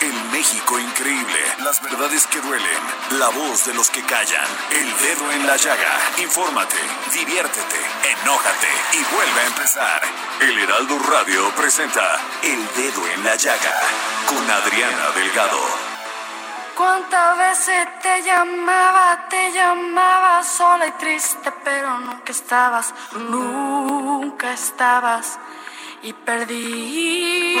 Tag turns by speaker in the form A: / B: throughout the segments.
A: El México increíble. Las verdades que duelen. La voz de los que callan. El dedo en la llaga. Infórmate, diviértete, enójate y vuelve a empezar. El Heraldo Radio presenta El Dedo en la Llaga con Adriana Delgado.
B: ¿Cuántas veces te llamaba, te llamaba sola y triste, pero nunca estabas, nunca estabas y perdí.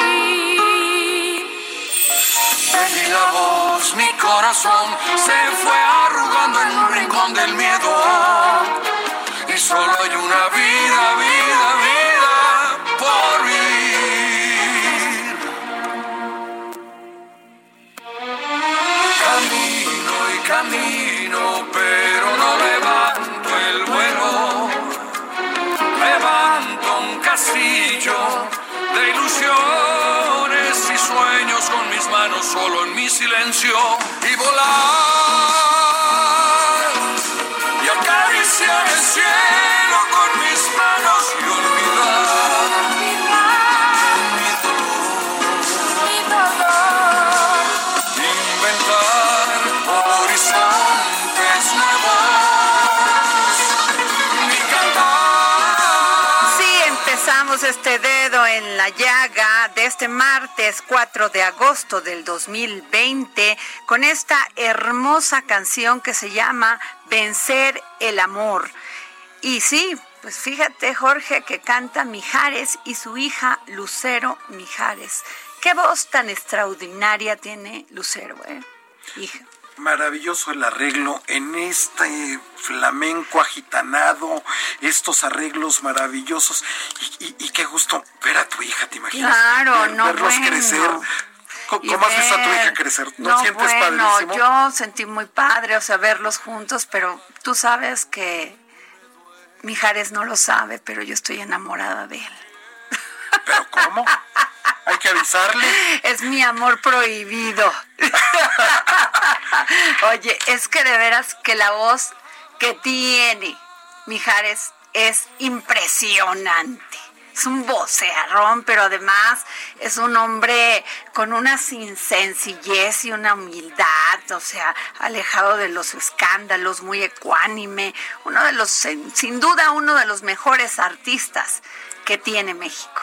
B: Perdí la voz, mi corazón se fue arrugando en un rincón del miedo. Y solo hay una vida, silencio y volar y acariciar el cielo con mis manos y olvidar mi dolor, inventar horizontes nuevos, mi cantar.
C: Sí, empezamos este dedo en la llaga este martes 4 de agosto del 2020 con esta hermosa canción que se llama Vencer el Amor. Y sí, pues fíjate Jorge que canta Mijares y su hija Lucero Mijares. Qué voz tan extraordinaria tiene Lucero, ¿eh? Hija.
D: Maravilloso el arreglo en este flamenco agitanado, estos arreglos maravillosos. Y, y- y qué gusto ver a tu hija, ¿te imaginas?
C: Claro,
D: Ver-
C: no,
D: Verlos
C: bueno.
D: crecer. ¿Cómo, has visto a tu hija crecer? ¿No,
C: No,
D: sientes
C: bueno,
D: padrísimo?
C: yo sentí muy padre, o sea, verlos juntos, pero tú sabes que Mijares no lo sabe, pero yo estoy enamorada de él.
D: ¿Pero cómo? Hay que avisarle.
C: Es mi amor prohibido. Oye, es que de veras que la voz que tiene Mijares es impresionante. Es un vocearrón, pero además es un hombre con una sencillez y una humildad, o sea, alejado de los escándalos, muy ecuánime, uno de los, sin sin duda, uno de los mejores artistas que tiene México.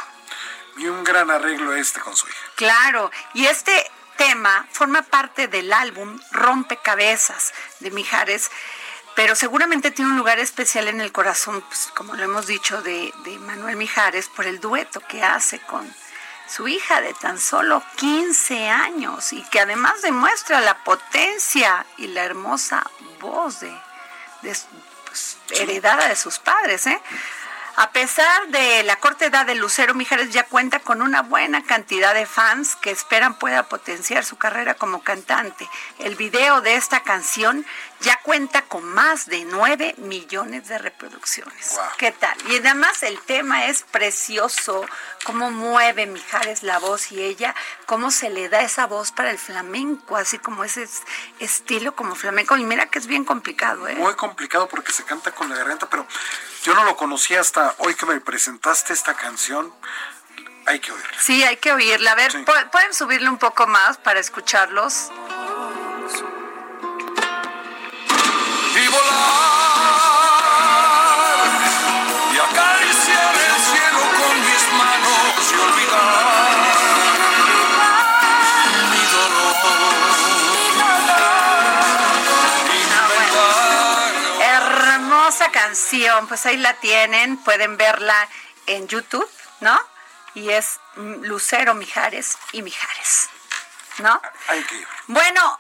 D: Y un gran arreglo este con su hija.
C: Claro, y este tema forma parte del álbum Rompecabezas de Mijares, pero seguramente tiene un lugar especial en el corazón, pues, como lo hemos dicho, de, de Manuel Mijares por el dueto que hace con su hija de tan solo 15 años y que además demuestra la potencia y la hermosa voz de, de pues, heredada de sus padres, ¿eh? A pesar de la corta edad de Lucero Mijares, ya cuenta con una buena cantidad de fans que esperan pueda potenciar su carrera como cantante. El video de esta canción ya cuenta con más de 9 millones de reproducciones.
D: Wow.
C: ¿Qué tal? Y además el tema es precioso, cómo mueve Mijares la voz y ella, cómo se le da esa voz para el flamenco, así como ese es- estilo como flamenco. Y mira que es bien complicado, ¿eh?
D: Muy complicado porque se canta con la garganta, pero yo no lo conocía hasta hoy que me presentaste esta canción. Hay que oírla.
C: Sí, hay que oírla. A ver,
D: Sí.
C: ¿pu- ¿pueden subirle un poco más para escucharlos? Canción, pues ahí la tienen, pueden verla en YouTube, ¿no? Y es Lucero Mijares y Mijares, ¿no? Bueno,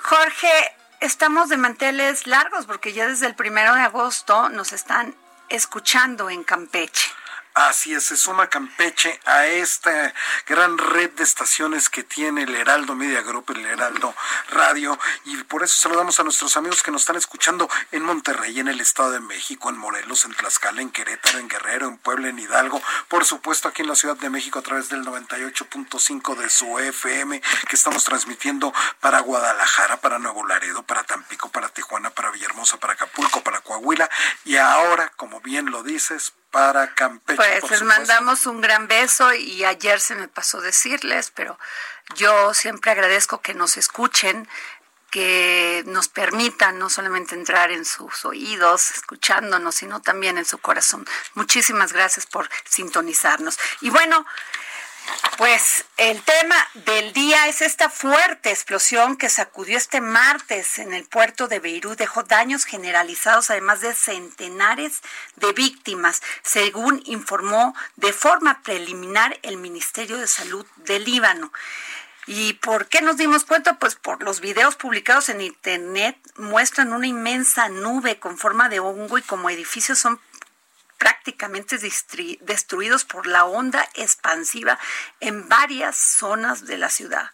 C: Jorge, estamos de manteles largos porque ya desde el primero de agosto nos están escuchando en Campeche.
D: Así es, se suma Campeche a esta gran red de estaciones que tiene el Heraldo Media Group, el Heraldo Radio, y por eso saludamos a nuestros amigos que nos están escuchando en Monterrey, en el Estado de México, en Morelos, en Tlaxcala, en Querétaro, en Guerrero, en Puebla, en Hidalgo, por supuesto aquí en la Ciudad de México a través del 98.5 de su FM, que estamos transmitiendo para Guadalajara, para Nuevo Laredo, para Tampico, para Tijuana, para Villahermosa, para Acapulco, para Coahuila, y ahora, como bien lo dices, para Campeche.
C: Pues les mandamos un gran beso y ayer se me pasó decirles, pero yo siempre agradezco que nos escuchen, que nos permitan no solamente entrar en sus oídos escuchándonos, sino también en su corazón. Muchísimas gracias por sintonizarnos. Y bueno, pues el tema del día es esta fuerte explosión que sacudió este martes en el puerto de Beirut, dejó daños generalizados, además de centenares de víctimas, según informó de forma preliminar el Ministerio de Salud de Líbano. ¿Y por qué nos dimos cuenta? Pues por los videos publicados en Internet muestran una inmensa nube con forma de hongo y como edificios son prácticamente destruidos por la onda expansiva en varias zonas de la ciudad.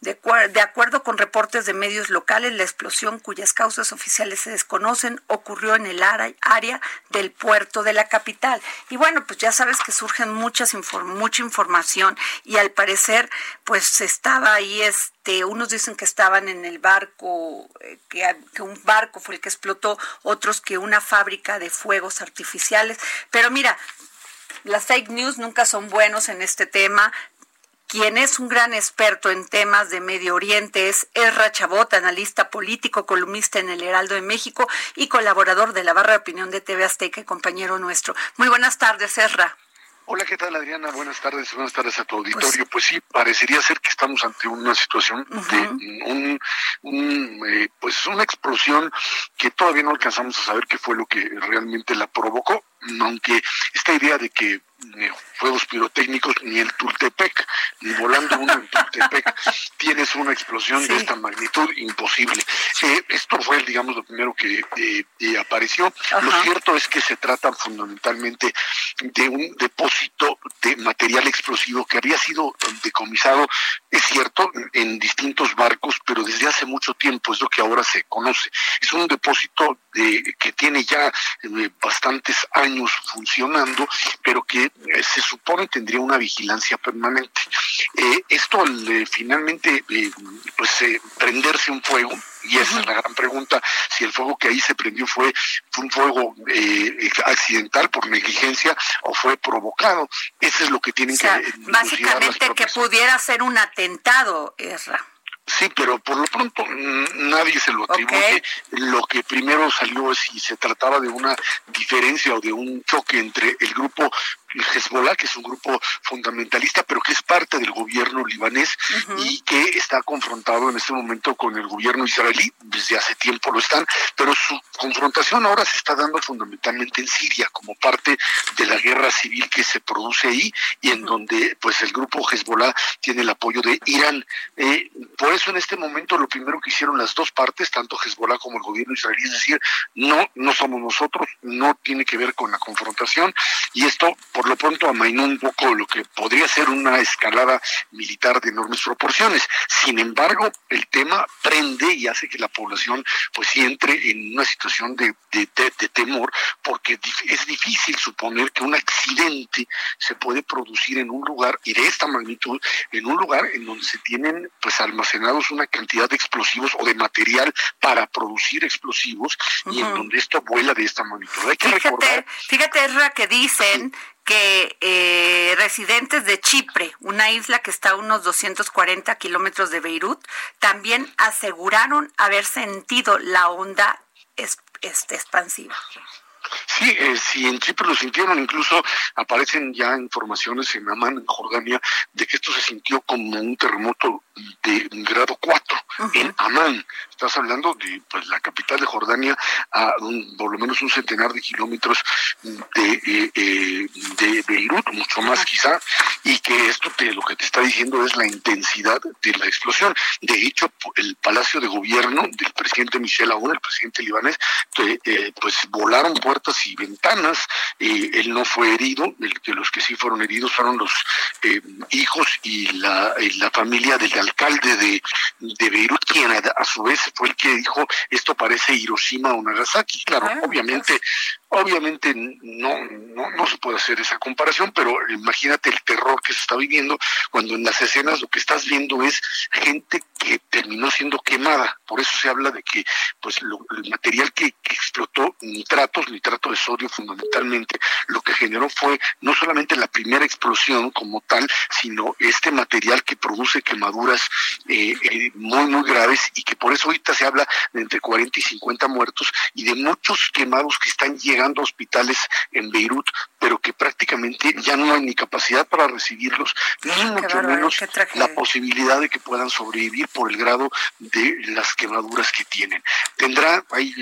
C: De, acuerdo con reportes de medios locales, la explosión, cuyas causas oficiales se desconocen, ocurrió en el área del puerto de la capital. Y bueno, pues ya sabes que surgen muchas mucha información y al parecer, pues estaba ahí este, unos dicen que estaban en el barco, eh, que, que un barco fue el que explotó, otros que una fábrica de fuegos artificiales. Pero mira, las fake news nunca son buenos en este tema quien es un gran experto en temas de Medio Oriente es Erra Chabot, analista político, columnista en el Heraldo de México y colaborador de la barra de opinión de TV Azteca y compañero nuestro. Muy buenas tardes, Erra.
E: Hola, ¿qué tal Adriana? Buenas tardes, buenas tardes a tu auditorio. Pues, sí, parecería ser que estamos ante una situación de un, eh, pues una explosión que todavía no alcanzamos a saber qué fue lo que realmente la provocó, aunque esta idea de que ni fuegos pirotécnicos, ni el Tultepec, ni volando uno en Tultepec, tienes una explosión de esta magnitud imposible. Eh, esto fue, digamos, lo primero que eh, eh, apareció. Lo cierto es que se trata fundamentalmente de un depósito de material explosivo que había sido decomisado, es cierto, en distintos barcos, pero desde hace mucho tiempo, es lo que ahora se conoce. Es un depósito de, que tiene ya bastantes años funcionando, pero que se supone tendría una vigilancia permanente. Eh, esto al finalmente eh, pues prenderse un fuego y esa es la gran pregunta si el fuego que ahí se prendió fue, fue un fuego accidental por negligencia o fue provocado ese es lo que tienen que
C: básicamente que pudiera ser un atentado Esra
E: Sí, pero por lo pronto nadie se lo atribuye. Lo que primero salió es si se trataba de una diferencia o de un choque entre el grupo Hezbollah, que es un grupo fundamentalista, pero que es parte del gobierno libanés y que está confrontado en este momento con el gobierno israelí, desde hace tiempo lo están, pero su confrontación ahora se está dando fundamentalmente en Siria, como parte de la guerra civil que se produce ahí y en donde pues el grupo Hezbollah tiene el apoyo de Irán. Eh, por eso en este momento lo primero que hicieron las dos partes, tanto Hezbollah como el gobierno israelí, es decir, no, no somos nosotros, no tiene que ver con la confrontación y esto por lo pronto amainó un poco lo que podría ser una escalada militar de enormes proporciones. Sin embargo, el tema prende y hace que la población pues entre en una situación de, temor porque es difícil suponer que un accidente se puede producir en un lugar y de esta magnitud, en un lugar en donde se tienen pues almacenados una cantidad de explosivos o de material para producir explosivos y en donde esto vuela de esta magnitud. Hay que
C: fíjate,
E: recordar...
C: fíjate, Erra, que dicen que eh, residentes de Chipre, una isla que está a unos 240 kilómetros de Beirut, también aseguraron haber sentido la onda este, expansiva.
E: Sí, eh, si en Chipre lo sintieron, incluso aparecen ya informaciones en Amán, en Jordania, de que esto se sintió como un terremoto de grado 4 en Amán. Estás hablando de pues, la capital de Jordania a por lo menos un centenar de kilómetros de, eh, eh, de Beirut, mucho más quizá, y que esto te, lo que te está diciendo es la intensidad de la explosión. De hecho, el Palacio de Gobierno del presidente Michel Aoun, el presidente libanés, eh, pues volaron puertas y ventanas. él no fue herido, el, que los que sí fueron heridos fueron los hijos y la, la familia del alcalde de, de Beirut, quien a, su vez fue el que dijo esto parece Hiroshima o Nagasaki. Claro, ah, obviamente, obviamente no, no, no se puede hacer esa comparación, pero imagínate el terror que se está viviendo cuando en las escenas lo que estás viendo es gente que terminó siendo quemada. Por eso se habla de que pues el material que, explotó, nitratos, nitrato de sodio fundamentalmente, lo que generó fue no solamente la primera explosión como tal, sino este material que produce quemaduras eh, eh, muy, muy graves y que por eso ahorita se habla de entre 40 y 50 muertos y de muchos quemados que están llegando a hospitales en Beirut, pero que prácticamente ya no hay ni capacidad para recibirlos, ni mucho menos la posibilidad de que puedan sobrevivir por el grado de las quemaduras que tienen. Tendrá, hay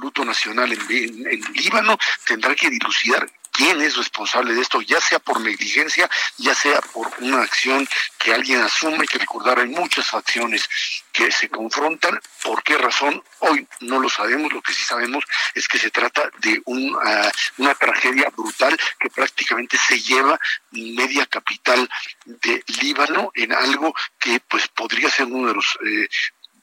E: luto nacional en, en Líbano, tendrá que dilucidar quién es responsable de esto, ya sea por negligencia, ya sea por una acción que alguien asume, que recordar, hay muchas acciones que se confrontan. ¿Por qué razón? Hoy no lo sabemos, lo que sí sabemos es que se trata de ah, una tragedia brutal que prácticamente se lleva media capital de Líbano en algo que pues podría ser uno de los eh,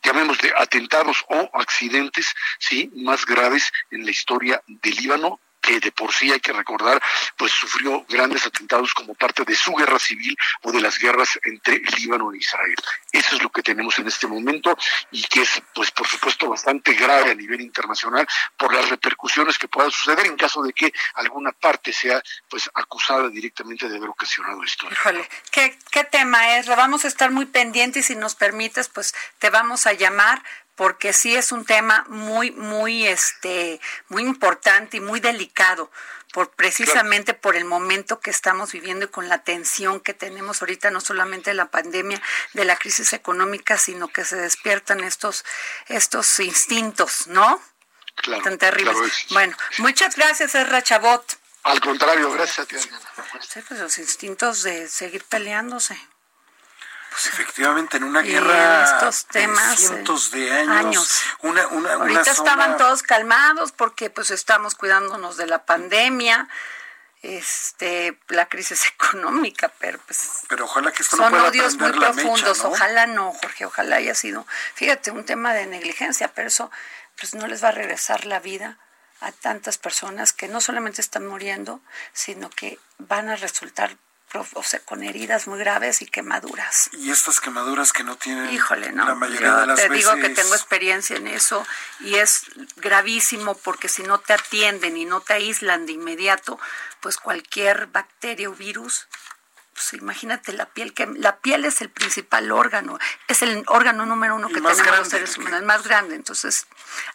E: llamémosle atentados o accidentes sí más graves en la historia de Líbano que de por sí hay que recordar, pues sufrió grandes atentados como parte de su guerra civil o de las guerras entre Líbano e Israel. Eso es lo que tenemos en este momento y que es, pues por supuesto, bastante grave a nivel internacional por las repercusiones que puedan suceder en caso de que alguna parte sea, pues, acusada directamente de haber ocasionado esto.
C: Híjole, ¿qué, qué tema es? Vamos a estar muy pendientes y si nos permites, pues, te vamos a llamar porque sí es un tema muy, muy, este, muy importante y muy delicado, por precisamente por el momento que estamos viviendo y con la tensión que tenemos ahorita, no solamente de la pandemia, de la crisis económica, sino que se despiertan estos, estos instintos, ¿no?
E: Claro,
C: Tan terribles. bueno, muchas gracias, Erra Chabot.
E: Al contrario, gracias a ti.
C: pues los instintos de seguir peleándose.
D: Pues efectivamente, en una guerra
C: estos temas,
D: de cientos de años. Una, una,
C: Ahorita estaban todos calmados porque pues estamos cuidándonos de la pandemia este la crisis económica, pero pues
D: pero ojalá que esto
C: son
D: no
C: odios muy profundos, ojalá no, Jorge, ojalá haya sido, fíjate, un tema de negligencia, pero eso pues no les va a regresar la vida a tantas personas que no solamente están muriendo, sino que van a resultar o sea, con heridas muy graves y quemaduras.
D: Y estas quemaduras que no tienen
C: Híjole, no,
D: la mayoría de las
C: te digo que tengo experiencia en eso y es gravísimo porque si no te atienden y no te aíslan de inmediato, pues cualquier bacteria o virus pues imagínate la piel, que la piel es el principal órgano, es el órgano número uno que tenemos los seres humanos, el más grande, entonces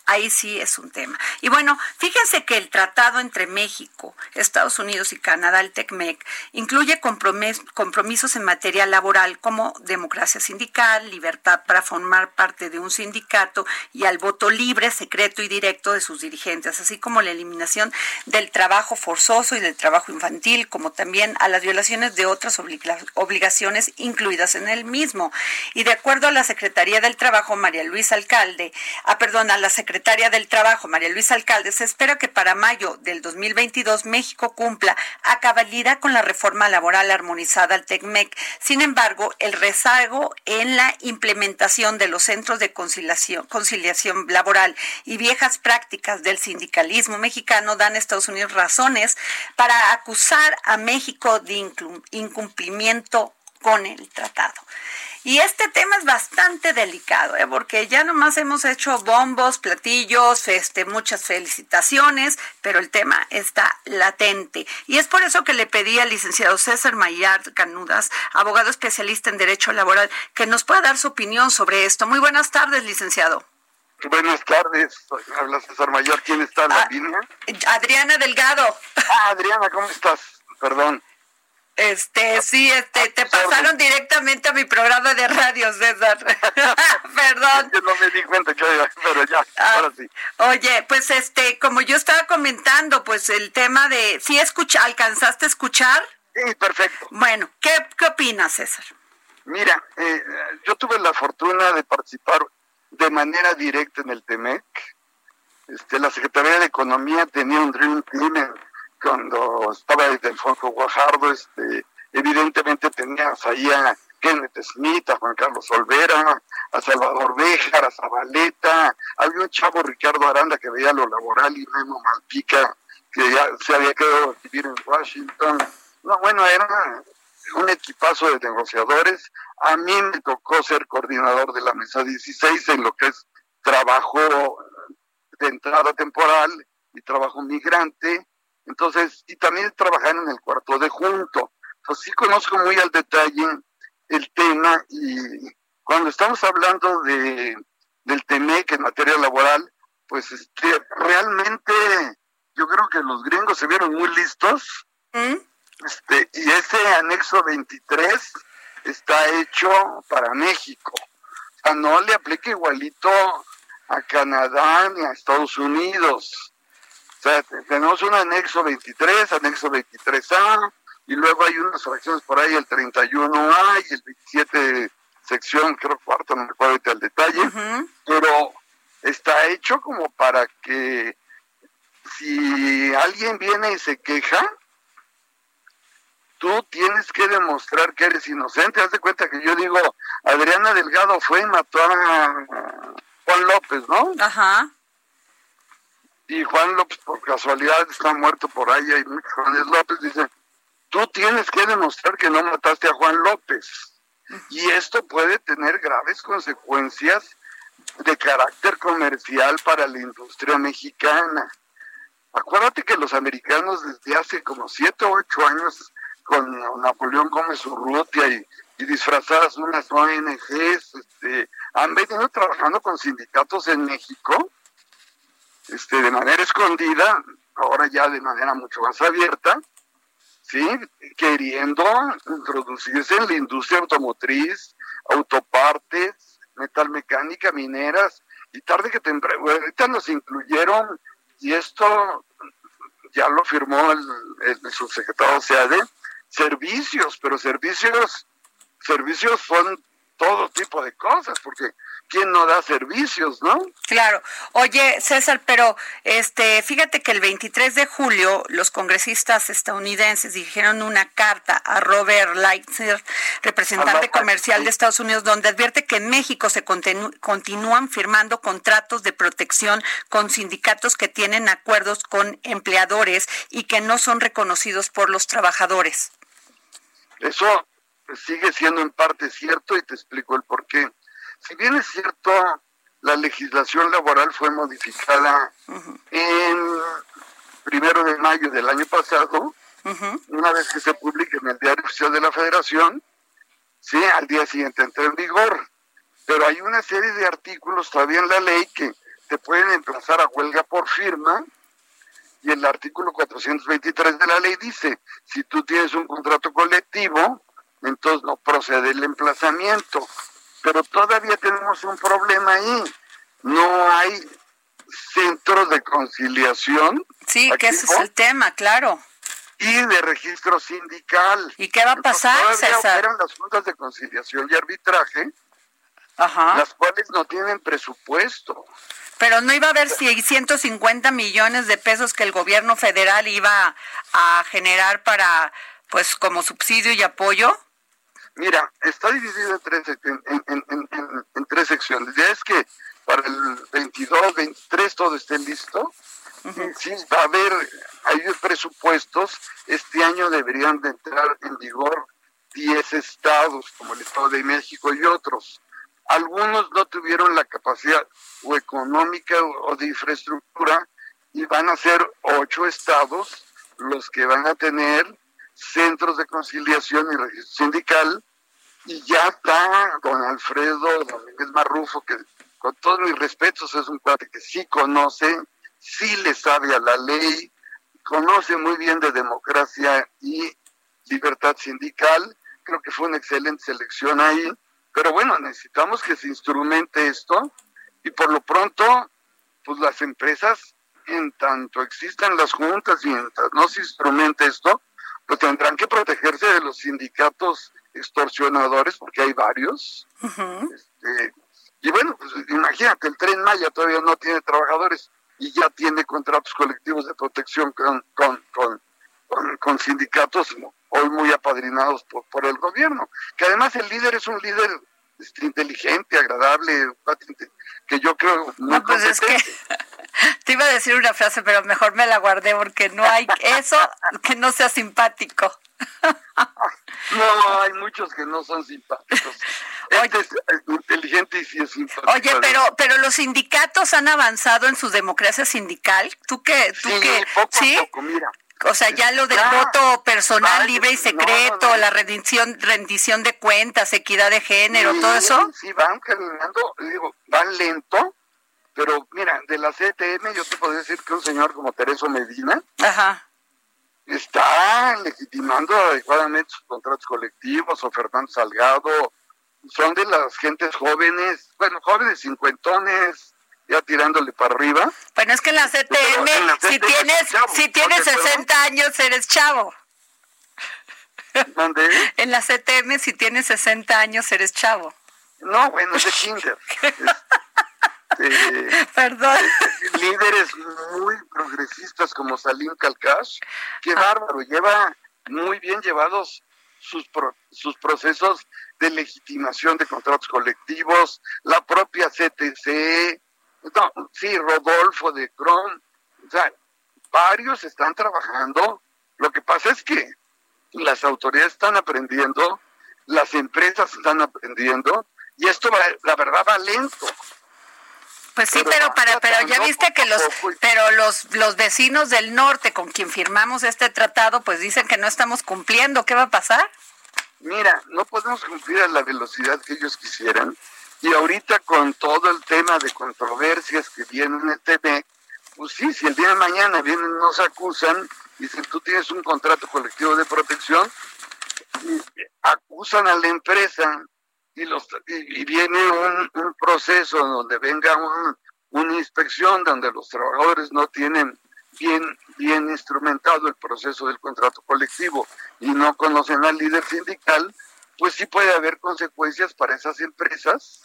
C: ahí sí es un tema. Y bueno, fíjense que el tratado entre México, Estados Unidos y Canadá, el TECMEC, incluye compromisos en materia laboral como democracia sindical, libertad para formar parte de un sindicato y al voto libre, secreto y directo de sus dirigentes, así como la eliminación del trabajo forzoso y del trabajo infantil, como también a las violaciones de obligaciones incluidas en el mismo. Y de acuerdo a la Secretaría del Trabajo, María Luisa Alcalde, ah, perdón, a la Secretaria del Trabajo, María Luisa Alcalde, se espera que para mayo del 2022 México cumpla a cabalidad con la reforma laboral armonizada al TECMEC. Sin embargo, el rezago en la implementación de los centros de conciliación, conciliación laboral y viejas prácticas del sindicalismo mexicano dan a Estados Unidos razones para acusar a México de incumplimiento cumplimiento con el tratado. Y este tema es bastante delicado, ¿eh? porque ya nomás hemos hecho bombos, platillos, este, muchas felicitaciones, pero el tema está latente. Y es por eso que le pedí al licenciado César Mayar Canudas, abogado especialista en Derecho Laboral, que nos pueda dar su opinión sobre esto. Muy buenas tardes, licenciado.
F: Buenas tardes, habla César Mayor, ¿quién está en la ah, línea?
C: Adriana Delgado.
F: Ah, Adriana, ¿cómo estás? Perdón.
C: Este, sí, este, te pasaron directamente a mi programa de radio, César. Perdón.
F: Yo no me di cuenta que pero ya, ah, ahora sí.
C: Oye, pues este, como yo estaba comentando, pues el tema de, ¿sí escucha, alcanzaste a escuchar?
F: Sí, perfecto.
C: Bueno, ¿qué, qué opinas, César?
F: Mira, eh, yo tuve la fortuna de participar de manera directa en el TEMEC. Este, la Secretaría de Economía tenía un Dream Team cuando estaba el Fondo Guajardo, este, evidentemente tenías ahí a Kenneth Smith, a Juan Carlos Olvera, a Salvador Béjar, a Zabaleta, había un chavo Ricardo Aranda que veía lo laboral y Memo Malpica, que ya se había quedado a vivir en Washington. No, bueno, era un equipazo de negociadores. A mí me tocó ser coordinador de la mesa 16 en lo que es trabajo de entrada temporal y trabajo migrante. Entonces, y también trabajar en el cuarto de junto. Pues sí conozco muy al detalle el tema y cuando estamos hablando de del TEMEC en materia laboral, pues este, realmente yo creo que los gringos se vieron muy listos. ¿Mm? Este, y ese anexo 23 está hecho para México. O sea, no le aplica igualito a Canadá ni a Estados Unidos. O sea, tenemos un anexo 23, anexo 23A, y luego hay unas fracciones por ahí, el 31A y el 27 sección, creo cuarto, no recuerdo ahorita el detalle, pero está hecho como para que si alguien viene y se queja, tú tienes que demostrar que eres inocente. Haz de cuenta que yo digo, Adriana Delgado fue y mató a Juan López, ¿no?
C: Ajá.
F: Y Juan López, por casualidad, está muerto por ahí. Y Juan López dice, tú tienes que demostrar que no mataste a Juan López. Y esto puede tener graves consecuencias de carácter comercial para la industria mexicana. Acuérdate que los americanos desde hace como siete o ocho años con Napoleón Gómez Urrutia y, y disfrazadas unas ONGs, este, han venido trabajando con sindicatos en México, este, de manera escondida, ahora ya de manera mucho más abierta, sí, queriendo introducirse en la industria automotriz, autopartes, metalmecánica, mineras, y tarde que temprano, ahorita nos incluyeron, y esto ya lo firmó el, subsecretario SEADE, servicios, pero servicios, servicios son todo tipo de cosas, porque ¿quién no da servicios, no?
C: Claro. Oye, César, pero este, fíjate que el 23 de julio los congresistas estadounidenses dirigieron una carta a Robert Lightner, representante comercial de Estados Unidos, donde advierte que en México se continúan firmando contratos de protección con sindicatos que tienen acuerdos con empleadores y que no son reconocidos por los trabajadores.
F: Eso sigue siendo en parte cierto y te explico el por qué. Si bien es cierto, la legislación laboral fue modificada en primero de mayo del año pasado, una vez que se publique en el Diario Oficial de la Federación, sí, al día siguiente entra en vigor. Pero hay una serie de artículos todavía en la ley que te pueden emplazar a huelga por firma y el artículo 423 de la ley dice, si tú tienes un contrato colectivo, entonces no procede el emplazamiento. Pero todavía tenemos un problema ahí. No hay centros de conciliación.
C: Sí, que ese es el tema, claro.
F: Y de registro sindical.
C: ¿Y qué va a pasar,
F: César? las juntas de conciliación y arbitraje, las cuales no tienen presupuesto.
C: Pero no iba a haber 650 millones de pesos que el gobierno federal iba a generar para, pues, como subsidio y apoyo.
F: Mira, está dividido en tres, en, tres secciones. Ya es que para el 22, 23 todo esté listo. Sí, va a haber, hay presupuestos. Este año deberían de entrar en vigor 10 estados, como el Estado de México y otros. Algunos no tuvieron la capacidad o económica o de infraestructura y van a ser ocho estados los que van a tener centros de conciliación y registro sindical y ya está don Alfredo Domínguez Marrufo que con todos mis respetos, es un cuate que sí conoce, sí le sabe a la ley, conoce muy bien de democracia y libertad sindical. Creo que fue una excelente selección ahí. Pero bueno, necesitamos que se instrumente esto y por lo pronto, pues las empresas, en tanto existan las juntas y en tanto no se instrumente esto, pues tendrán que protegerse de los sindicatos extorsionadores, porque hay varios. este, y bueno, pues imagínate, el tren Maya todavía no tiene trabajadores y ya tiene contratos colectivos de protección con, con, con, con sindicatos hoy muy apadrinados por, por el gobierno. Que además el líder es un líder este, inteligente, agradable, que yo creo
C: no, pues es que te iba a decir una frase, pero mejor me la guardé porque no hay eso que no sea simpático.
F: No, hay muchos que no son simpáticos. Este es inteligente y sí es simpático.
C: Oye, pero pero los sindicatos han avanzado en su democracia sindical. ¿Tú qué? ¿Tú
F: sí,
C: qué?
F: Poco
C: ¿Sí?
F: A poco, mira.
C: O sea, ya lo del voto personal libre y secreto, la rendición, rendición de cuentas, equidad de género, todo eso.
F: Sí, van caminando, digo, van lento, pero mira, de la CTM yo te podría decir que un señor como Tereso Medina
C: Ajá.
F: está legitimando adecuadamente sus contratos colectivos, o Fernando Salgado, son de las gentes jóvenes, bueno, jóvenes cincuentones, ya tirándole para arriba.
C: Bueno, es que en la CTM,
F: en la
C: si tienes,
F: chavo,
C: si tienes
F: ¿no te
C: 60 años, eres chavo.
F: ¿Dónde?
C: En la CTM, si tienes 60 años, eres chavo.
F: No, bueno, es de kinder. Este,
C: Perdón.
F: líderes muy progresistas como Salim Kalkash, qué bárbaro, lleva muy bien llevados sus, pro- sus procesos de legitimación de contratos colectivos, la propia CTC, sí, Rodolfo de Cron, o sea, varios están trabajando. Lo que pasa es que las autoridades están aprendiendo, las empresas están aprendiendo, y esto, va- la verdad, va lento.
C: Pues sí,
F: Pero
C: pero para,
F: va
C: pero ya viste que los, pero los, los vecinos del norte con quien firmamos este tratado, pues dicen que no estamos cumpliendo. ¿Qué va a pasar?
F: Mira, no podemos cumplir a la velocidad que ellos quisieran. Y ahorita con todo el tema de controversias que vienen en el TV, pues sí, si el día de mañana vienen, nos acusan, dicen, tú tienes un contrato colectivo de protección, y acusan a la empresa y, los, y, y viene un, proceso donde venga un- una inspección donde los trabajadores no tienen bien, bien instrumentado el proceso del contrato colectivo y no conocen al líder sindical, pues sí puede haber consecuencias para esas empresas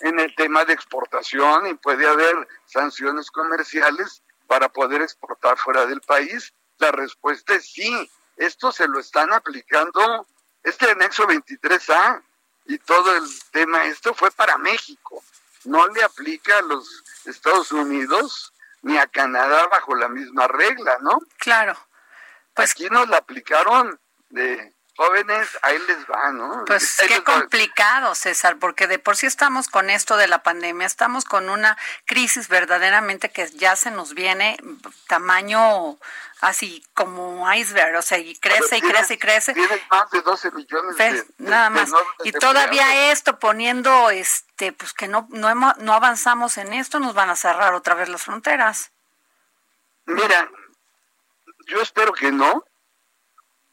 F: en el tema de exportación y puede haber sanciones comerciales para poder exportar fuera del país. La respuesta es sí. Esto se lo están aplicando, este anexo 23A y todo el tema, esto fue para México. No le aplica a los Estados Unidos ni a Canadá bajo la misma regla, ¿no?
C: Claro. Pues,
F: Aquí nos la aplicaron de jóvenes, ahí les va, ¿no?
C: pues
F: Ahí
C: qué
F: va.
C: complicado, César, porque de por sí estamos con esto de la pandemia, estamos con una crisis verdaderamente que ya se nos viene tamaño así como iceberg, o sea, y crece y
F: Tienes-
C: crece y crece.
F: Tienes más de 12 millones de,
C: Nada más. Y todavía esto poniendo, este, pues que no, no, hemo- no avanzamos en esto, nos van a cerrar otra vez las fronteras.
F: Mira, yo espero que no.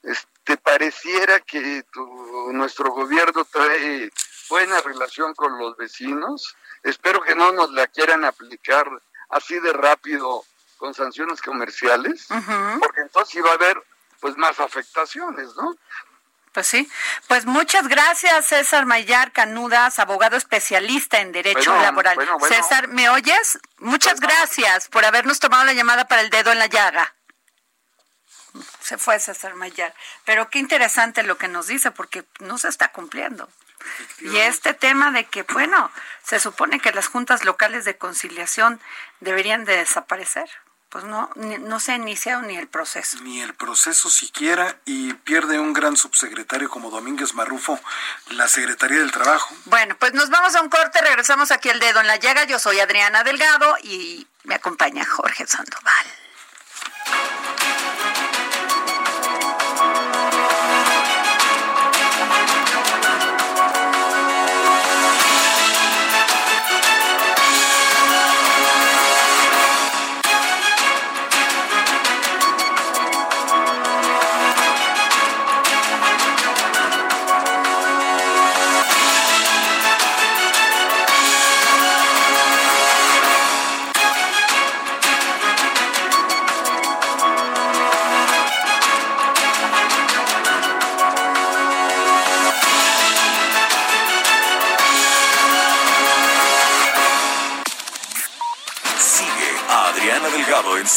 F: Este, pareciera que tu- nuestro gobierno trae buena relación con los vecinos. Espero que no nos la quieran aplicar así de rápido con sanciones comerciales, porque entonces iba a haber pues más afectaciones, ¿no?
C: Pues sí. Pues muchas gracias, César Mayar Canudas, abogado especialista en Derecho
F: Bueno,
C: Laboral.
F: bueno, bueno.
C: César, ¿me oyes? Muchas gracias por habernos tomado la llamada para el dedo en la llaga. Se fue César Mayar. Pero qué interesante lo que nos dice, porque no se está cumpliendo. Y este tema de que, bueno, se supone que las juntas locales de conciliación deberían de desaparecer. Pues no, ni- no se ha iniciado ni el proceso.
D: Ni el proceso siquiera y pierde un gran subsecretario como Domínguez Marrufo la Secretaría del Trabajo.
C: Bueno, pues nos vamos a un corte, regresamos aquí al dedo en la llaga. Yo soy Adriana Delgado y me acompaña Jorge Sandoval.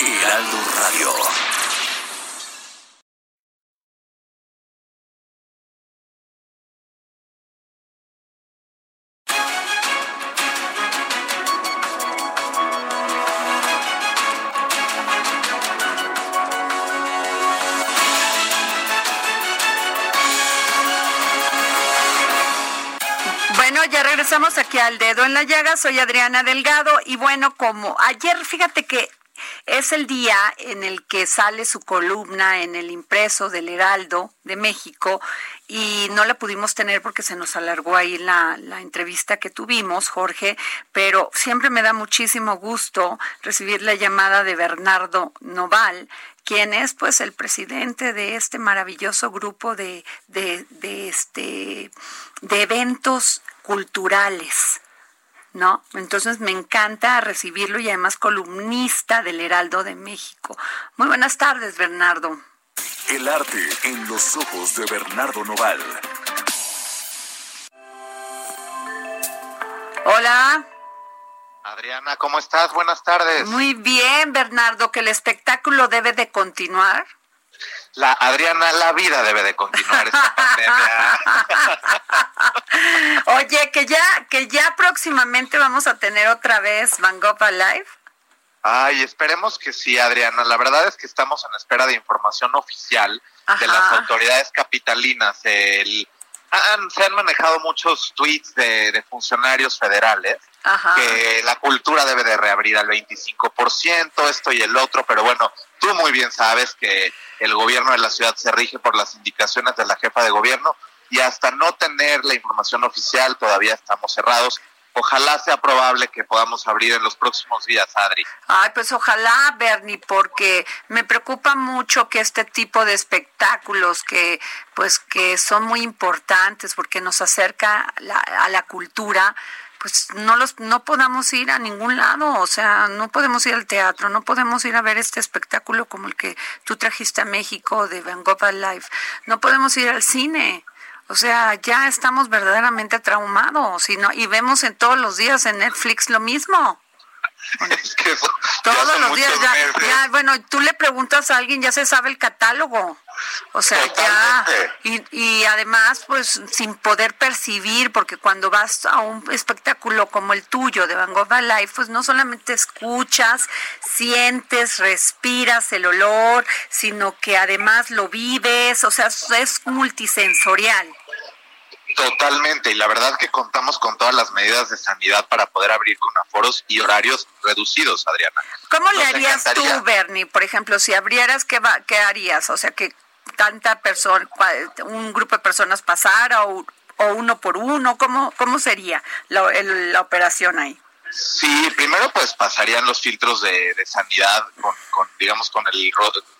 A: Radio.
C: Estamos aquí al dedo en la llaga. Soy Adriana Delgado y bueno, como ayer, fíjate que es el día en el que sale su columna en el impreso del Heraldo de México y no la pudimos tener porque se nos alargó ahí la, entrevista que tuvimos, Jorge, pero siempre me da muchísimo gusto recibir la llamada de Bernardo Noval, quien es pues el presidente de este maravilloso grupo de, este, de eventos culturales. ¿No? Entonces me encanta recibirlo y además columnista del Heraldo de México. Muy buenas tardes, Bernardo.
A: El arte en los ojos de Bernardo Noval.
C: Hola.
G: Adriana, ¿cómo estás? Buenas tardes.
C: Muy bien, Bernardo, que el espectáculo debe de continuar
G: la Adriana, la vida debe de continuar esta pandemia.
C: Oye, que ya, que ya próximamente vamos a tener otra vez Van Gogh Live.
G: Ay, esperemos que sí, Adriana. La verdad es que estamos en espera de información oficial de las autoridades capitalinas. El, se han manejado muchos tweets de, funcionarios federales que la cultura debe de reabrir al 25%, esto y el otro, pero bueno, tú muy bien sabes que el gobierno de la ciudad se rige por las indicaciones de la jefa de gobierno y hasta no tener la información oficial todavía estamos cerrados. Ojalá sea probable que podamos abrir en los próximos días, Adri.
C: Ay, pues ojalá, Bernie, porque me preocupa mucho que este tipo de espectáculos que, pues, que son muy importantes porque nos acerca a la cultura, pues no los no podamos ir a ningún lado, o sea, no podemos ir al teatro, no podemos ir a ver este espectáculo como el que tú trajiste a México de Van Gogh Live, no podemos ir al cine. O sea, ya estamos verdaderamente traumados y no y vemos en todos los días en Netflix lo mismo.
G: Es que
C: todos los días ya, ya, bueno, tú le preguntas a alguien, ya se sabe el catálogo. O sea, ya, y, y además, pues sin poder percibir, porque cuando vas a un espectáculo como el tuyo de Van Gogh Live, pues no solamente escuchas, sientes, respiras el olor, sino que además lo vives, o sea, es multisensorial.
G: Totalmente, y la verdad que contamos con todas las medidas de sanidad para poder abrir con aforos y horarios reducidos, Adriana.
C: ¿Cómo le harías tú, Bernie? Por ejemplo, si abrieras, ¿qué, va, ¿qué harías? O sea, que tanta persona, un grupo de personas pasara o, uno por uno, ¿cómo, cómo sería la, la operación ahí?
G: Sí, primero pues pasarían los filtros de, sanidad con, digamos, con el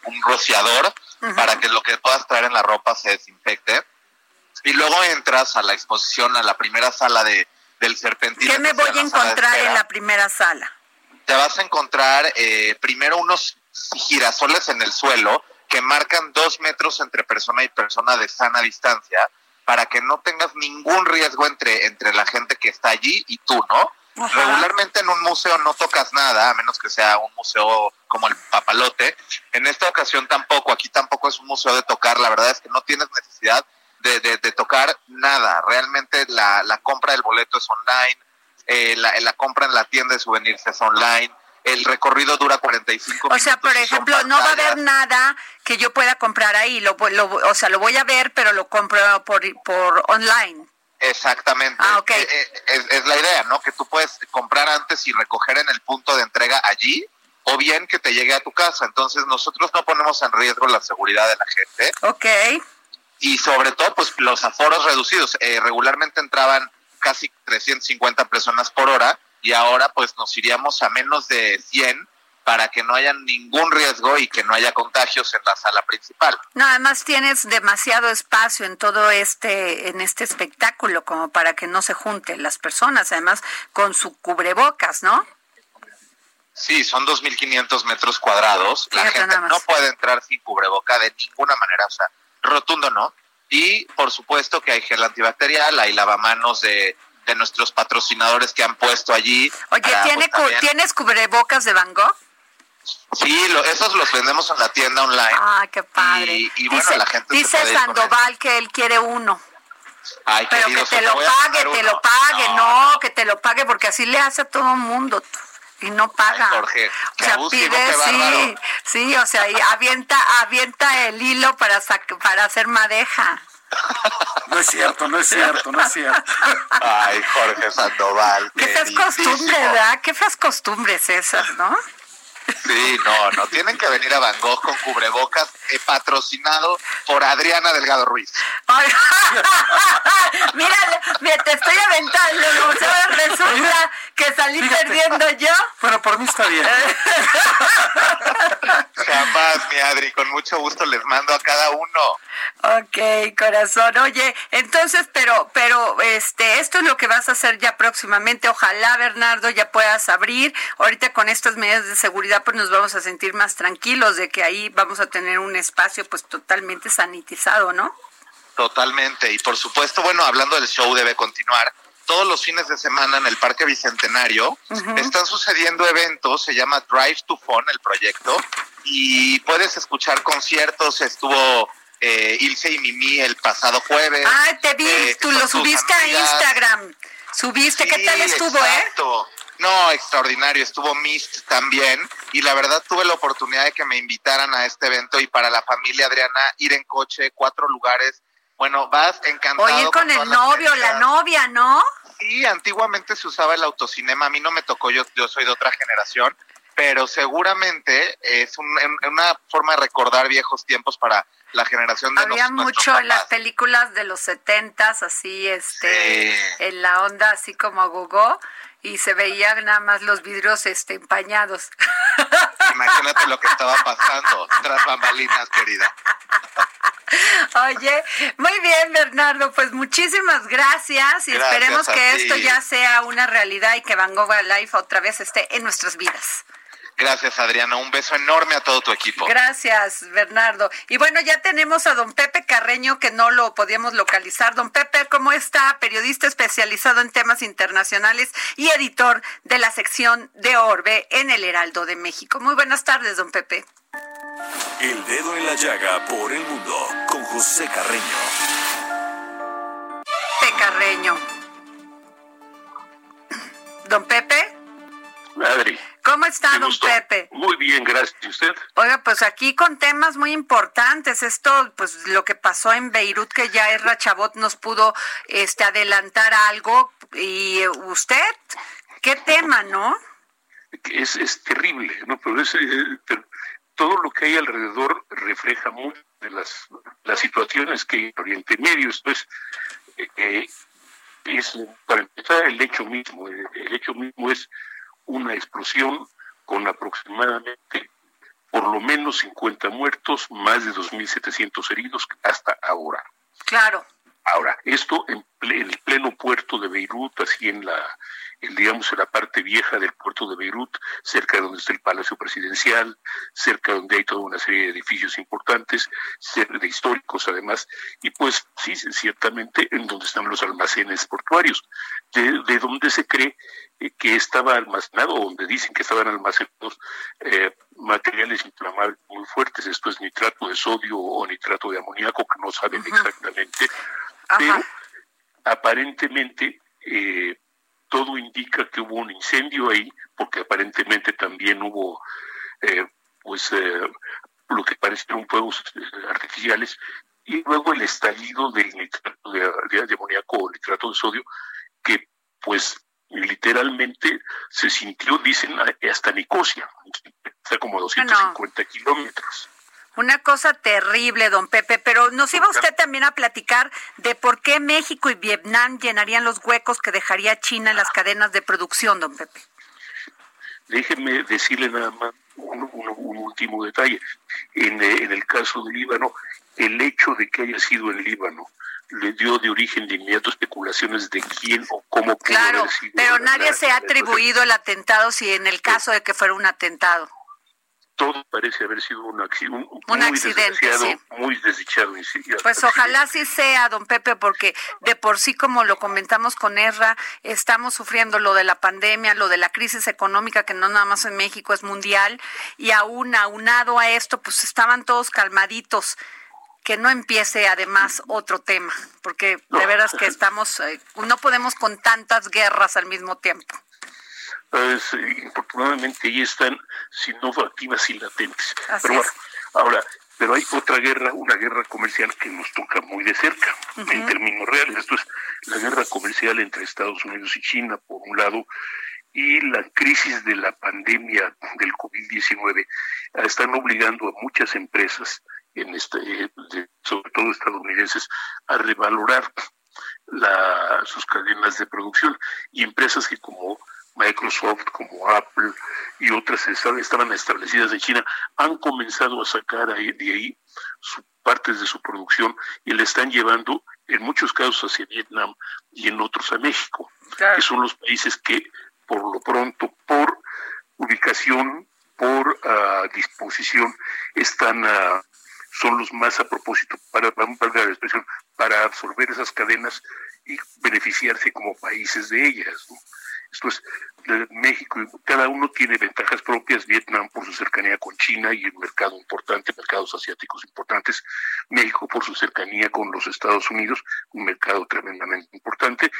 G: un rociador para que lo que puedas traer en la ropa se desinfecte. Y luego entras a la exposición, a la primera sala de, del serpentín.
C: ¿Qué me voy a encontrar en la primera sala?
G: Te vas a encontrar eh, primero unos girasoles en el suelo que marcan dos metros entre persona y persona de sana distancia para que no tengas ningún riesgo entre, entre la gente que está allí y tú, ¿no? Regularmente en un museo no tocas nada, a menos que sea un museo como el Papalote. En esta ocasión tampoco, aquí tampoco es un museo de tocar, la verdad es que no tienes necesidad de, de, tocar nada. Realmente la, la, compra del boleto es online, eh, la, la compra en la tienda de souvenirs es online el recorrido dura 45 minutos.
C: O sea, por ejemplo, no va a haber nada que yo pueda comprar ahí, lo, o sea, lo voy a ver, pero lo compro por, por online.
G: Exactamente.
C: Ah,
G: eh, eh, es, la idea, ¿no? Que tú puedes comprar antes y recoger en el punto de entrega allí, o bien que te llegue a tu casa. Entonces, nosotros no ponemos en riesgo la seguridad de la gente.
C: Ok.
G: Y sobre todo, pues los aforos reducidos. Eh, regularmente entraban casi 350 personas por hora y ahora pues nos iríamos a menos de 100 para que no haya ningún riesgo y que no haya contagios en la sala principal.
C: No, además tienes demasiado espacio en todo este en este espectáculo como para que no se junten las personas, además con su cubrebocas, ¿no?
G: Sí, son 2.500 metros cuadrados. La gente no puede entrar sin cubreboca de ninguna manera, o sea, rotundo no. Y por supuesto que hay gel antibacterial, hay lavamanos de, de nuestros patrocinadores que han puesto allí.
C: Oye, ¿tiene, pues, ¿tienes cubrebocas de Van Gogh?
G: Sí, esos los vendemos en la tienda online.
C: Ah, qué padre.
G: Y, bueno, la gente
C: dice Sandoval que él quiere uno. Ay, Pero que te lo pague, te lo pague, no. que te lo pague, porque así le hace a todo el mundo y no paga.
G: Jorge,
C: o sea, pide, sí, sí, o sea, y avienta, avienta el hilo para para hacer madeja.
D: No es cierto, no es cierto, no es cierto.
G: Ay, Jorge Sandoval.
C: Qué feas costumbres, ¿verdad? Qué feas costumbres esas, ¿no?
G: Sí, no, no, tienen que venir a Van Gogh con cubrebocas eh, patrocinado por Adriana Delgado Ruiz.
C: mira, mira, te estoy aventando, o sea, resulta que salí perdiendo yo.
D: Pero por mí está bien.
G: Jamás, mi Adri, con mucho gusto les mando a cada uno.
C: Ok, corazón. Oye, entonces, pero, pero, este, esto es lo que vas a hacer ya próximamente. Ojalá, Bernardo, ya puedas abrir. Ahorita con estas medidas de seguridad, pues nos vamos a sentir más tranquilos de que ahí vamos a tener un espacio, pues, totalmente sanitizado, ¿no?
G: Totalmente. Y por supuesto, bueno, hablando del show debe continuar. Todos los fines de semana en el Parque Bicentenario están sucediendo eventos, se llama Drive to Fun el proyecto, y puedes escuchar conciertos, estuvo eh, Ilse y Mimi el pasado jueves.
C: Ah, te vi, eh, tú lo subiste a Instagram. Subiste, ¿qué tal estuvo, eh? exacto.
G: eh? No, extraordinario, estuvo Mist también y la verdad tuve la oportunidad de que me invitaran a este evento y para la familia Adriana ir en coche, cuatro lugares. Bueno, vas encantado.
C: Oye, con, el novio, la novia, ¿no?
G: Sí, antiguamente se usaba el autocinema, a mí no me tocó, yo, yo soy de otra generación, pero seguramente es una forma de recordar viejos tiempos para la generación de
C: Había mucho en las películas de los setentas, así, este, en la onda así como Gogo, y se veían nada más los vidrios este, empañados.
G: Imagínate lo que estaba pasando tras bambalinas, querida.
C: Oye, muy bien, Bernardo, pues muchísimas gracias y esperemos que esto ya sea una realidad y que Van Gogh Life otra vez esté en nuestras vidas.
G: Gracias, Adriana. Un beso enorme a todo tu equipo.
C: Gracias, Bernardo. Y bueno, ya tenemos a don Pepe Carreño, que no lo podíamos localizar. Don Pepe, ¿cómo está? Periodista especializado en temas internacionales y editor de la sección de Orbe en el Heraldo de México. Muy buenas tardes, don Pepe.
A: El dedo en la llaga por el mundo con José Carreño.
C: Pepe Carreño. Don Pepe.
H: Adri.
C: ¿Cómo está, don Pepe?
H: Muy bien, gracias. ¿Y usted?
C: Oiga, pues aquí con temas muy importantes. Esto, pues lo que pasó en Beirut, que ya Erra Chabot nos pudo este, adelantar algo. ¿Y usted? ¿Qué tema, no?
H: Es, es terrible, ¿no? Pero, es, eh, todo lo que hay alrededor refleja mucho de las, las situaciones que hay en Oriente Medio. Esto es, eh, es, para empezar, el hecho mismo. el hecho mismo es una explosión con aproximadamente por lo menos 50 muertos, más de 2.700 heridos hasta ahora.
C: Claro.
H: Ahora, esto en, el pleno puerto de Beirut, así en la, digamos, en la parte vieja del puerto de Beirut, cerca de donde está el Palacio Presidencial, cerca donde hay toda una serie de edificios importantes, de históricos además, y pues sí, ciertamente en donde están los almacenes portuarios, de, de donde se cree que estaba almacenado, donde dicen que estaban almacenados eh, materiales inflamables muy fuertes, esto es nitrato de sodio o nitrato de amoníaco, que no saben exactamente, pero aparentemente eh, todo indica que hubo un incendio ahí, porque aparentemente también hubo, eh, pues, lo que parecieron fuegos artificiales, y luego el estallido del nitrato de, de amoníaco o nitrato de sodio, que pues literalmente se sintió, dicen, hasta Nicosia, está como 250 kilómetros.
C: Una cosa terrible, don Pepe, pero nos iba usted también a platicar de por qué México y Vietnam llenarían los huecos que dejaría China en las cadenas de producción, don Pepe.
H: Déjenme decirle nada más un, último detalle. En, eh, en el caso del Líbano, el hecho de que haya sido en Líbano le dio de origen de inmediato especulaciones de quién o cómo
C: claro, pero nadie se ha atribuido el atentado si en el caso de que fuera un atentado
H: todo parece haber sido un, un,
C: un accidente, sí.
H: muy desdichado.
C: Pues ojalá sí sea, don Pepe, porque de por sí, como lo comentamos con Erra, estamos sufriendo lo de la pandemia, lo de la crisis económica, que no nada más en México, es mundial, y aún aunado a esto, pues estaban todos calmaditos que no empiece además otro tema, porque de veras que estamos, eh, no podemos con tantas guerras al mismo tiempo.
H: Pues, infortunadamente ahí están, si no activas y latentes. pero bueno, ahora, pero hay otra guerra, una guerra comercial que nos toca muy de cerca, en términos reales. Esto es la guerra comercial entre Estados Unidos y China, por un lado, y la crisis de la pandemia del COVID-19 están obligando a muchas empresas en este, sobre todo estadounidenses, a revalorar la, sus cadenas de producción y empresas que como Microsoft, como Apple y otras estaban establecidas en China, han comenzado a sacar de ahí su, partes de su producción y le están llevando en muchos casos hacia Vietnam y en otros a México, que son los países que por lo pronto, por ubicación, por uh, disposición, están uh, son los más a propósito para, valga la expresión, para absorber esas cadenas y beneficiarse como países de ellas. Esto es, México, cada uno tiene ventajas propias, Vietnam por su cercanía con China y un mercado importante, mercados asiáticos importantes, México por su cercanía con los Estados Unidos, un mercado tremendamente importante.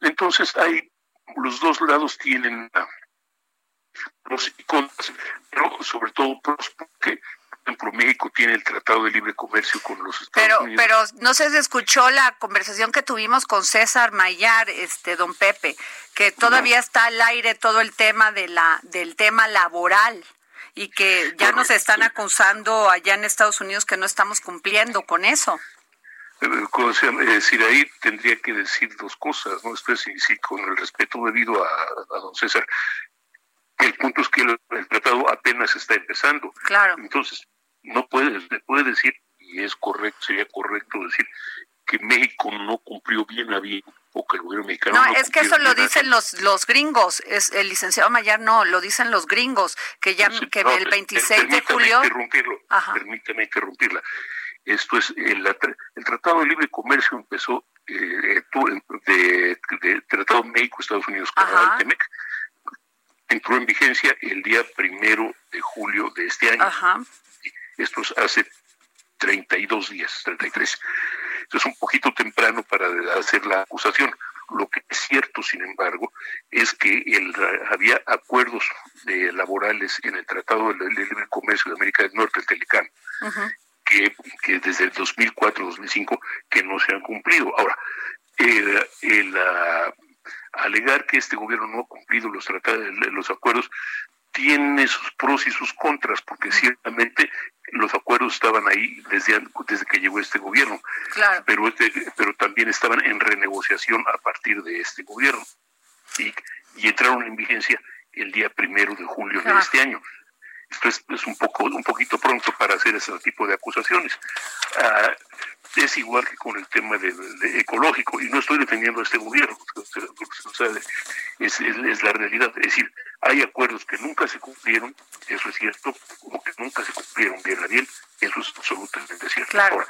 H: Entonces, hay, los dos lados tienen pros y contras, pero sobre todo pros porque ejemplo, México tiene el Tratado de Libre Comercio con los Estados
C: pero,
H: Unidos.
C: Pero no se escuchó la conversación que tuvimos con César Mayar, este don Pepe, que todavía está al aire todo el tema de la del tema laboral y que ya nos están acusando allá en Estados Unidos que no estamos cumpliendo con eso.
H: Eh, es decir, ahí tendría que decir dos cosas, ¿no? Esto sí, con el respeto debido a, a don César, el punto es que el, tratado apenas está empezando.
C: Claro.
H: Entonces, no puede, se puede decir, y es correcto, sería correcto decir, que México no cumplió bien a bien o que el gobierno mexicano
C: no, es que eso lo dicen los los gringos es el licenciado Mayar no lo dicen los gringos que ya que el 26 de julio
H: permítame interrumpirla. Esto es el, el Tratado de Libre Comercio empezó eh, de, de, Tratado México Estados Unidos Canadá TEMEC entró en vigencia el día primero de julio de este año. Ajá. Esto es hace 32 días, 33. Esto es un poquito temprano para hacer la acusación. Lo que es cierto, sin embargo, es que el, había acuerdos laborales en el Tratado de Libre Comercio de América del Norte, el Telecán, que, que, desde el 2004-2005 que no se han cumplido. Ahora, el, el uh, alegar que este gobierno no ha cumplido los tratados, los acuerdos, tiene sus pros y sus contras, porque ciertamente los acuerdos estaban ahí desde, desde que llegó este gobierno, pero, este, pero también estaban en renegociación a partir de este gobierno. Y, y entraron en vigencia el día primero de julio de este año. Es, un poco un poquito pronto para hacer ese tipo de acusaciones. Ah, es igual que con el tema de, ecológico, y no estoy defendiendo a este gobierno, es, es, la realidad. Es decir, hay acuerdos que nunca se cumplieron, eso es cierto, como que nunca se cumplieron bien a bien, eso es absolutamente cierto. Ahora,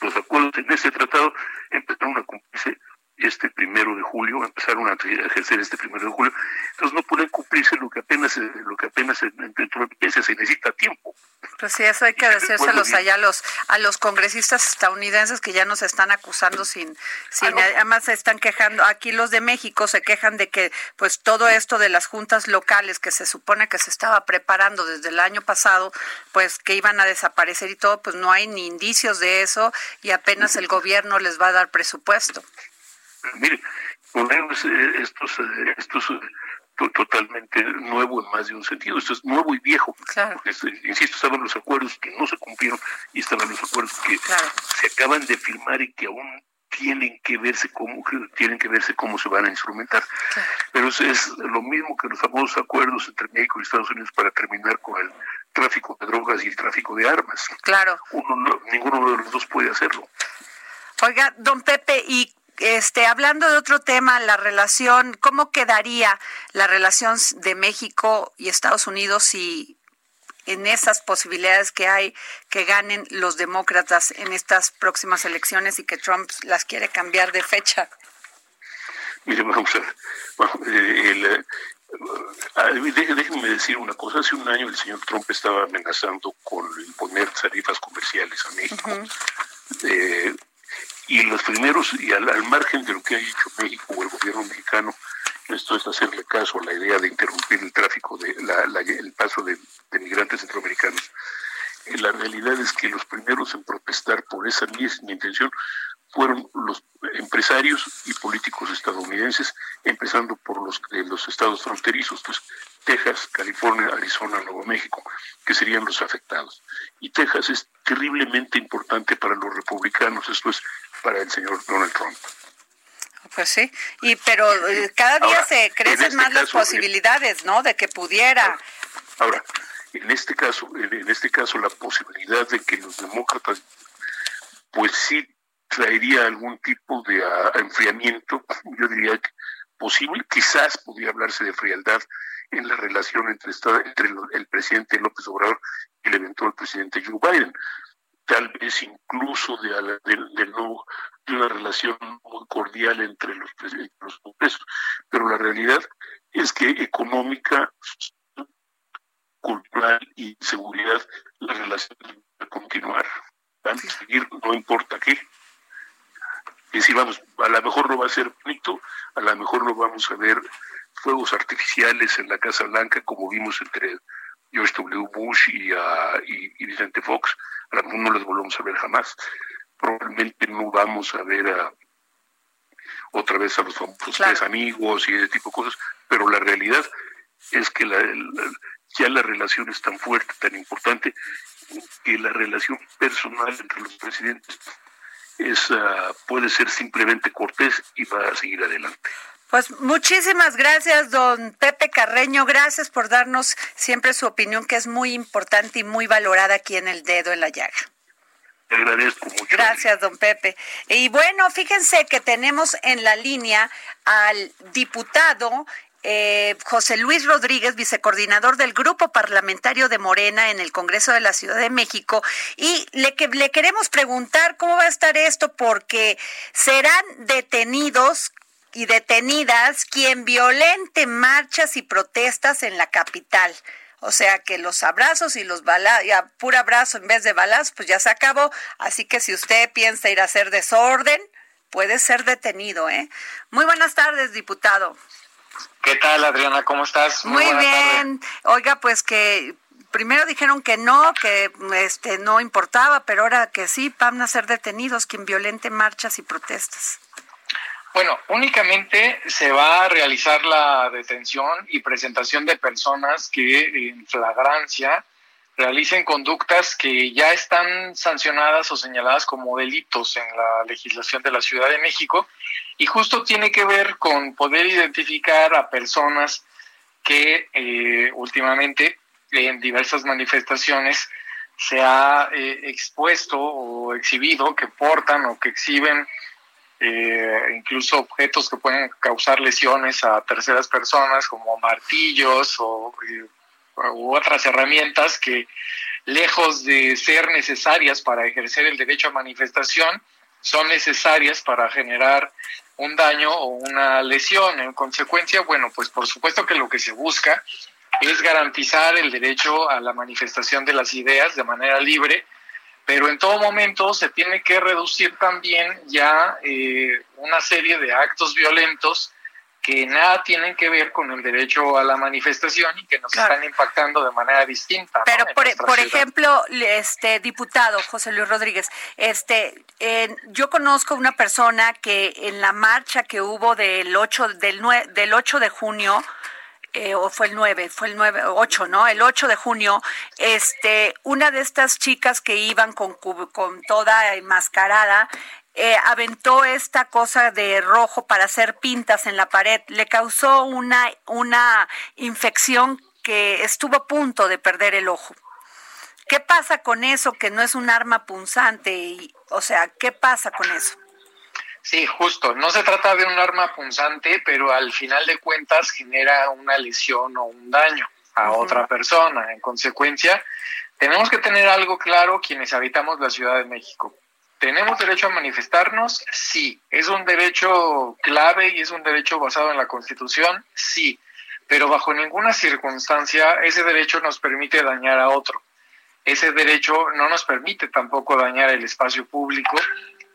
H: los acuerdos en ese tratado empezaron a cumplirse este primero de julio, empezaron a ejercer este primero de julio, entonces no pueden cumplirse lo que apenas lo que apenas dentro de se necesita tiempo.
C: Pues sí, eso hay que decírselos allá a los a los congresistas estadounidenses que ya nos están acusando sin sin además se están quejando, aquí los de México se quejan de que pues todo esto de las juntas locales que se supone que se estaba preparando desde el año pasado, pues que iban a desaparecer y todo, pues no hay ni indicios de eso y apenas el gobierno les va a dar presupuesto.
H: Mire, ponemos eh, estos, eh, estos eh, totalmente nuevo en más de un sentido. Esto es nuevo y viejo. Porque, insisto, estaban los acuerdos que no se cumplieron y estaban los acuerdos que se acaban de firmar y que aún tienen que verse cómo tienen que verse cómo se van a instrumentar. Pero es, es lo mismo que los famosos acuerdos entre México y Estados Unidos para terminar con el tráfico de drogas y el tráfico de armas.
C: Claro.
H: Uno, ninguno de los dos puede hacerlo.
C: Oiga, don Pepe, y este, hablando de otro tema, la relación, ¿cómo quedaría la relación de México y Estados Unidos si en esas posibilidades que hay que ganen los demócratas en estas próximas elecciones y que Trump las quiere cambiar de fecha?
H: Mire, vamos a ver. Eh, déjenme decir una cosa. Hace un año el señor Trump estaba amenazando con imponer tarifas comerciales a México. eh, y los primeros, y al, margen de lo que ha hecho México o el gobierno mexicano, esto es hacerle caso a la idea de interrumpir el tráfico, de el paso de, migrantes centroamericanos. Eh, la realidad es que los primeros en protestar por esa misma intención fueron los empresarios y políticos estadounidenses, empezando por los de los estados fronterizos, pues Texas, California, Arizona, Nuevo México, que serían los afectados. Y Texas es terriblemente importante para los republicanos, esto es para el señor Donald Trump.
C: Pues sí, y pero eh, cada día se crecen este más las posibilidades, ¿no? De que pudiera.
H: Ahora, en este caso, en este caso la posibilidad de que los demócratas, pues sí traería algún tipo de ah, enfriamiento, yo diría que posible, quizás podría hablarse de frialdad en la relación entre, entre el presidente López Obrador y el eventual presidente Joe Biden tal vez incluso de, de, una relación muy cordial entre los, los congresos. Pero la realidad es que económica, cultural y seguridad, la relación va a continuar. Van a seguir, no importa qué. Y si vamos, a lo mejor no va a ser bonito, a lo mejor no vamos a ver fuegos artificiales en la Casa Blanca como vimos entre George W. Bush y, uh, y Vicente Fox, a lo mejor no les volvemos a ver jamás. Probablemente no vamos a ver a, otra vez a los famosos tres amigos y ese tipo de cosas, pero la realidad es que la, ya la relación es tan fuerte, tan importante, que la relación personal entre los presidentes es, ah, puede ser simplemente cortés y va a seguir adelante.
C: Pues muchísimas gracias, don Pepe Carreño. Gracias por darnos siempre su opinión, que es muy importante y muy valorada aquí en el dedo en la llaga.
H: Te agradezco mucho.
C: Gracias, don Pepe. Y bueno, fíjense que tenemos en la línea al diputado eh, José Luis Rodríguez, vicecoordinador del Grupo Parlamentario de Morena en el Congreso de la Ciudad de México. Y le, que, le queremos preguntar cómo va a estar esto, porque serán detenidos y detenidas quien violente marchas y protestas en la capital. O sea que los abrazos y los balazos, ya puro abrazo en vez de balas, pues ya se acabó. Así que si usted piensa ir a hacer desorden, puede ser detenido, ¿eh? Muy buenas tardes, diputado.
I: ¿Qué tal, Adriana? ¿Cómo estás?
C: Muy, bien. Oiga, pues que primero dijeron que no, que este no importaba, pero ahora que sí, van a ser detenidos quien violente marchas y protestas.
I: Bueno, únicamente se va a realizar la detención y presentación de personas que en flagrancia realicen conductas que ya están sancionadas o señaladas como delitos en la legislación de la Ciudad de México y justo tiene que ver con poder identificar a personas que eh, últimamente en diversas manifestaciones se ha eh, expuesto o exhibido que portan o que exhiben eh, incluso objetos que pueden causar lesiones a terceras personas como martillos o eh, u otras herramientas que lejos de ser necesarias para ejercer el derecho a manifestación son necesarias para generar un daño o una lesión. En consecuencia, bueno, pues por supuesto que lo que se busca es garantizar el derecho a la manifestación de las ideas de manera libre pero en todo momento se tiene que reducir también ya eh, una serie de actos violentos que nada tienen que ver con el derecho a la manifestación y que nos están impactando de manera distinta.
C: Pero por, ejemplo, este diputado José Luis Rodríguez, este yo conozco una persona que en la marcha que hubo del 8 del del 8 de junio eh, o fue el 9, fue el 9, 8, ¿no? El 8 de junio, este, una de estas chicas que iban con, con toda enmascarada, eh, aventó esta cosa de rojo para hacer pintas en la pared. Le causó una, una infección que estuvo a punto de perder el ojo. ¿Qué pasa con eso que no es un arma punzante? Y, o sea, ¿qué pasa con eso?
I: Sí, justo. No se trata de un arma punzante, pero al final de cuentas genera una lesión o un daño a otra persona. En consecuencia, tenemos que tener algo claro quienes habitamos la Ciudad de México. ¿Tenemos derecho a manifestarnos? Sí. ¿Es un derecho clave y es un derecho basado en la Constitución? Sí. Pero bajo ninguna circunstancia ese derecho nos permite dañar a otro. Ese derecho no nos permite tampoco dañar el espacio público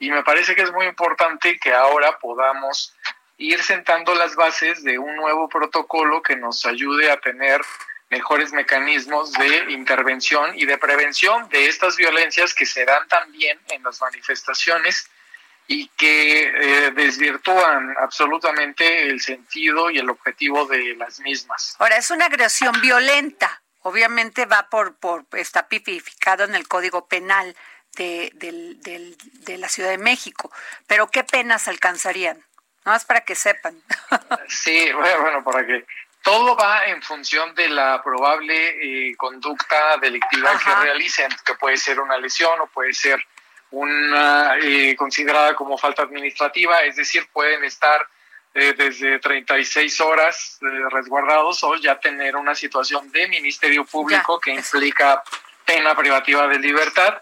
I: y me parece que es muy importante que ahora podamos ir sentando las bases de un nuevo protocolo que nos ayude a tener mejores mecanismos de intervención y de prevención de estas violencias que se dan también en las manifestaciones y que eh, desvirtúan absolutamente el sentido y el objetivo de las mismas.
C: Ahora, es una agresión violenta, obviamente va por, por está pipificado en el Código Penal, de, de la Ciudad de México. Pero ¿qué penas alcanzarían? Nada más para que sepan.
I: sí, bueno, para que todo va en función de la probable eh, conducta delictiva que realicen, que puede ser una lesión o puede ser una eh, considerada como falta administrativa, es decir, pueden estar eh, desde 36 horas resguardados o ya tener una situación de ministerio público que implica pena privativa de libertad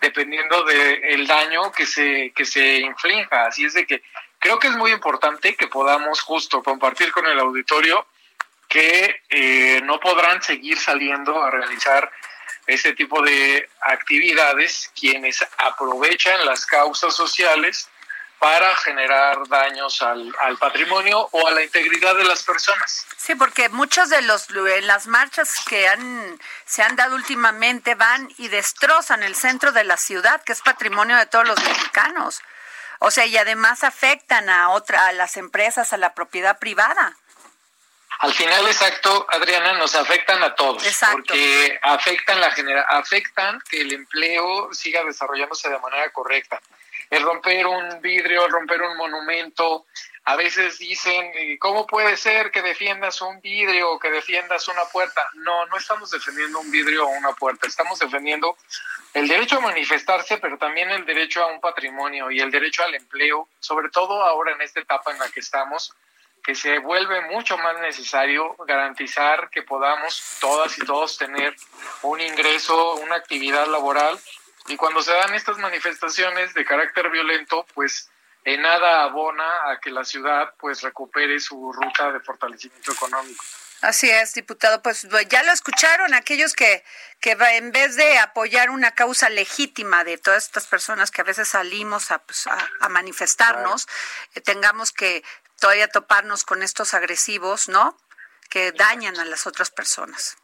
I: dependiendo del daño que se, que se inflinja. Así es de que creo que es muy importante que podamos justo compartir con el auditorio que eh, no podrán seguir saliendo a realizar ese tipo de actividades quienes aprovechan las causas sociales para generar daños al, al, patrimonio o a la integridad de las personas.
C: Sí, porque muchos de los en las marchas que han se han dado últimamente van y destrozan el centro de la ciudad, que es patrimonio de todos los mexicanos. O sea, y además afectan a otra a las empresas, a la propiedad privada.
I: Al final, exacto, Adriana, nos afectan a todos, exacto. porque afectan la genera afectan que el empleo siga desarrollándose de manera correcta el romper un vidrio, el romper un monumento. A veces dicen, ¿cómo puede ser que defiendas un vidrio o que defiendas una puerta? No, no estamos defendiendo un vidrio o una puerta, estamos defendiendo el derecho a manifestarse, pero también el derecho a un patrimonio y el derecho al empleo, sobre todo ahora en esta etapa en la que estamos, que se vuelve mucho más necesario garantizar que podamos todas y todos tener un ingreso, una actividad laboral y cuando se dan estas manifestaciones de carácter violento, pues en nada abona a que la ciudad pues recupere su ruta de fortalecimiento económico.
C: Así es, diputado. Pues ya lo escucharon aquellos que, que en vez de apoyar una causa legítima de todas estas personas que a veces salimos a, pues, a, manifestarnos, eh, tengamos que todavía toparnos con estos agresivos, ¿no? Que dañan a las otras personas.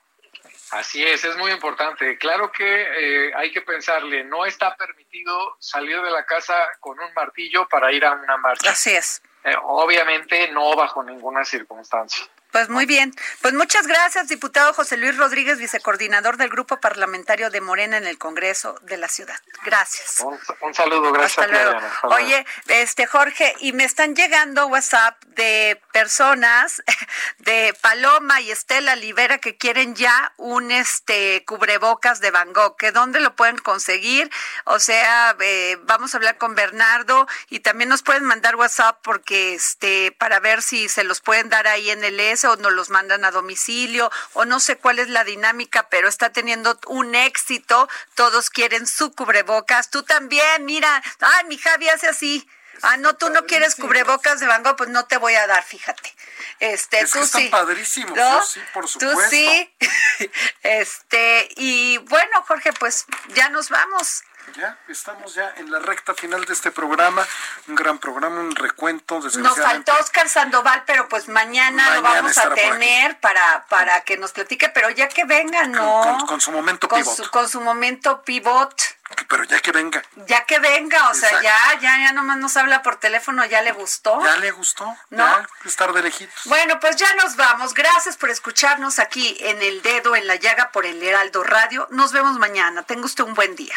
I: Así es, es muy importante. Claro que eh, hay que pensarle, no está permitido salir de la casa con un martillo para ir a una marcha.
C: Así es.
I: Eh, obviamente no bajo ninguna circunstancia.
C: Pues muy bien. Pues muchas gracias, diputado José Luis Rodríguez, vicecoordinador del Grupo Parlamentario de Morena en el Congreso de la Ciudad. Gracias.
I: Un, saludo, gracias.
C: Hasta luego. Oye, este Jorge, y me están llegando WhatsApp de personas de Paloma y Estela Libera que quieren ya un este cubrebocas de Van Gogh, que dónde lo pueden conseguir. O sea, eh, vamos a hablar con Bernardo y también nos pueden mandar WhatsApp porque este para ver si se los pueden dar ahí en el S o nos los mandan a domicilio o no sé cuál es la dinámica, pero está teniendo un éxito. Todos quieren su cubrebocas. Tú también, mira. Ay, mi Javi hace así. Ah, no, tú no quieres cubrebocas de Van Gogh, pues no te voy a dar, fíjate. Este,
D: es
C: tú
D: que
C: sí.
D: padrísimos, ¿No? sí, por supuesto.
C: Tú sí. este, y bueno, Jorge, pues ya nos vamos.
D: Ya, estamos ya en la recta final de este programa, un gran programa, un recuento.
C: Nos faltó Oscar Sandoval, pero pues mañana, lo vamos a tener para, para que nos platique, pero ya que venga, ¿no?
D: Con, su momento pivot.
C: con su momento pivot.
D: Pero ya que venga.
C: Ya que venga, o sea, ya, ya, ya nomás nos habla por teléfono, ya le gustó.
D: Ya le gustó, ¿no? estar de lejitos.
C: Bueno, pues ya nos vamos. Gracias por escucharnos aquí en El Dedo en la Llaga por el Heraldo Radio. Nos vemos mañana. Tenga usted un buen día.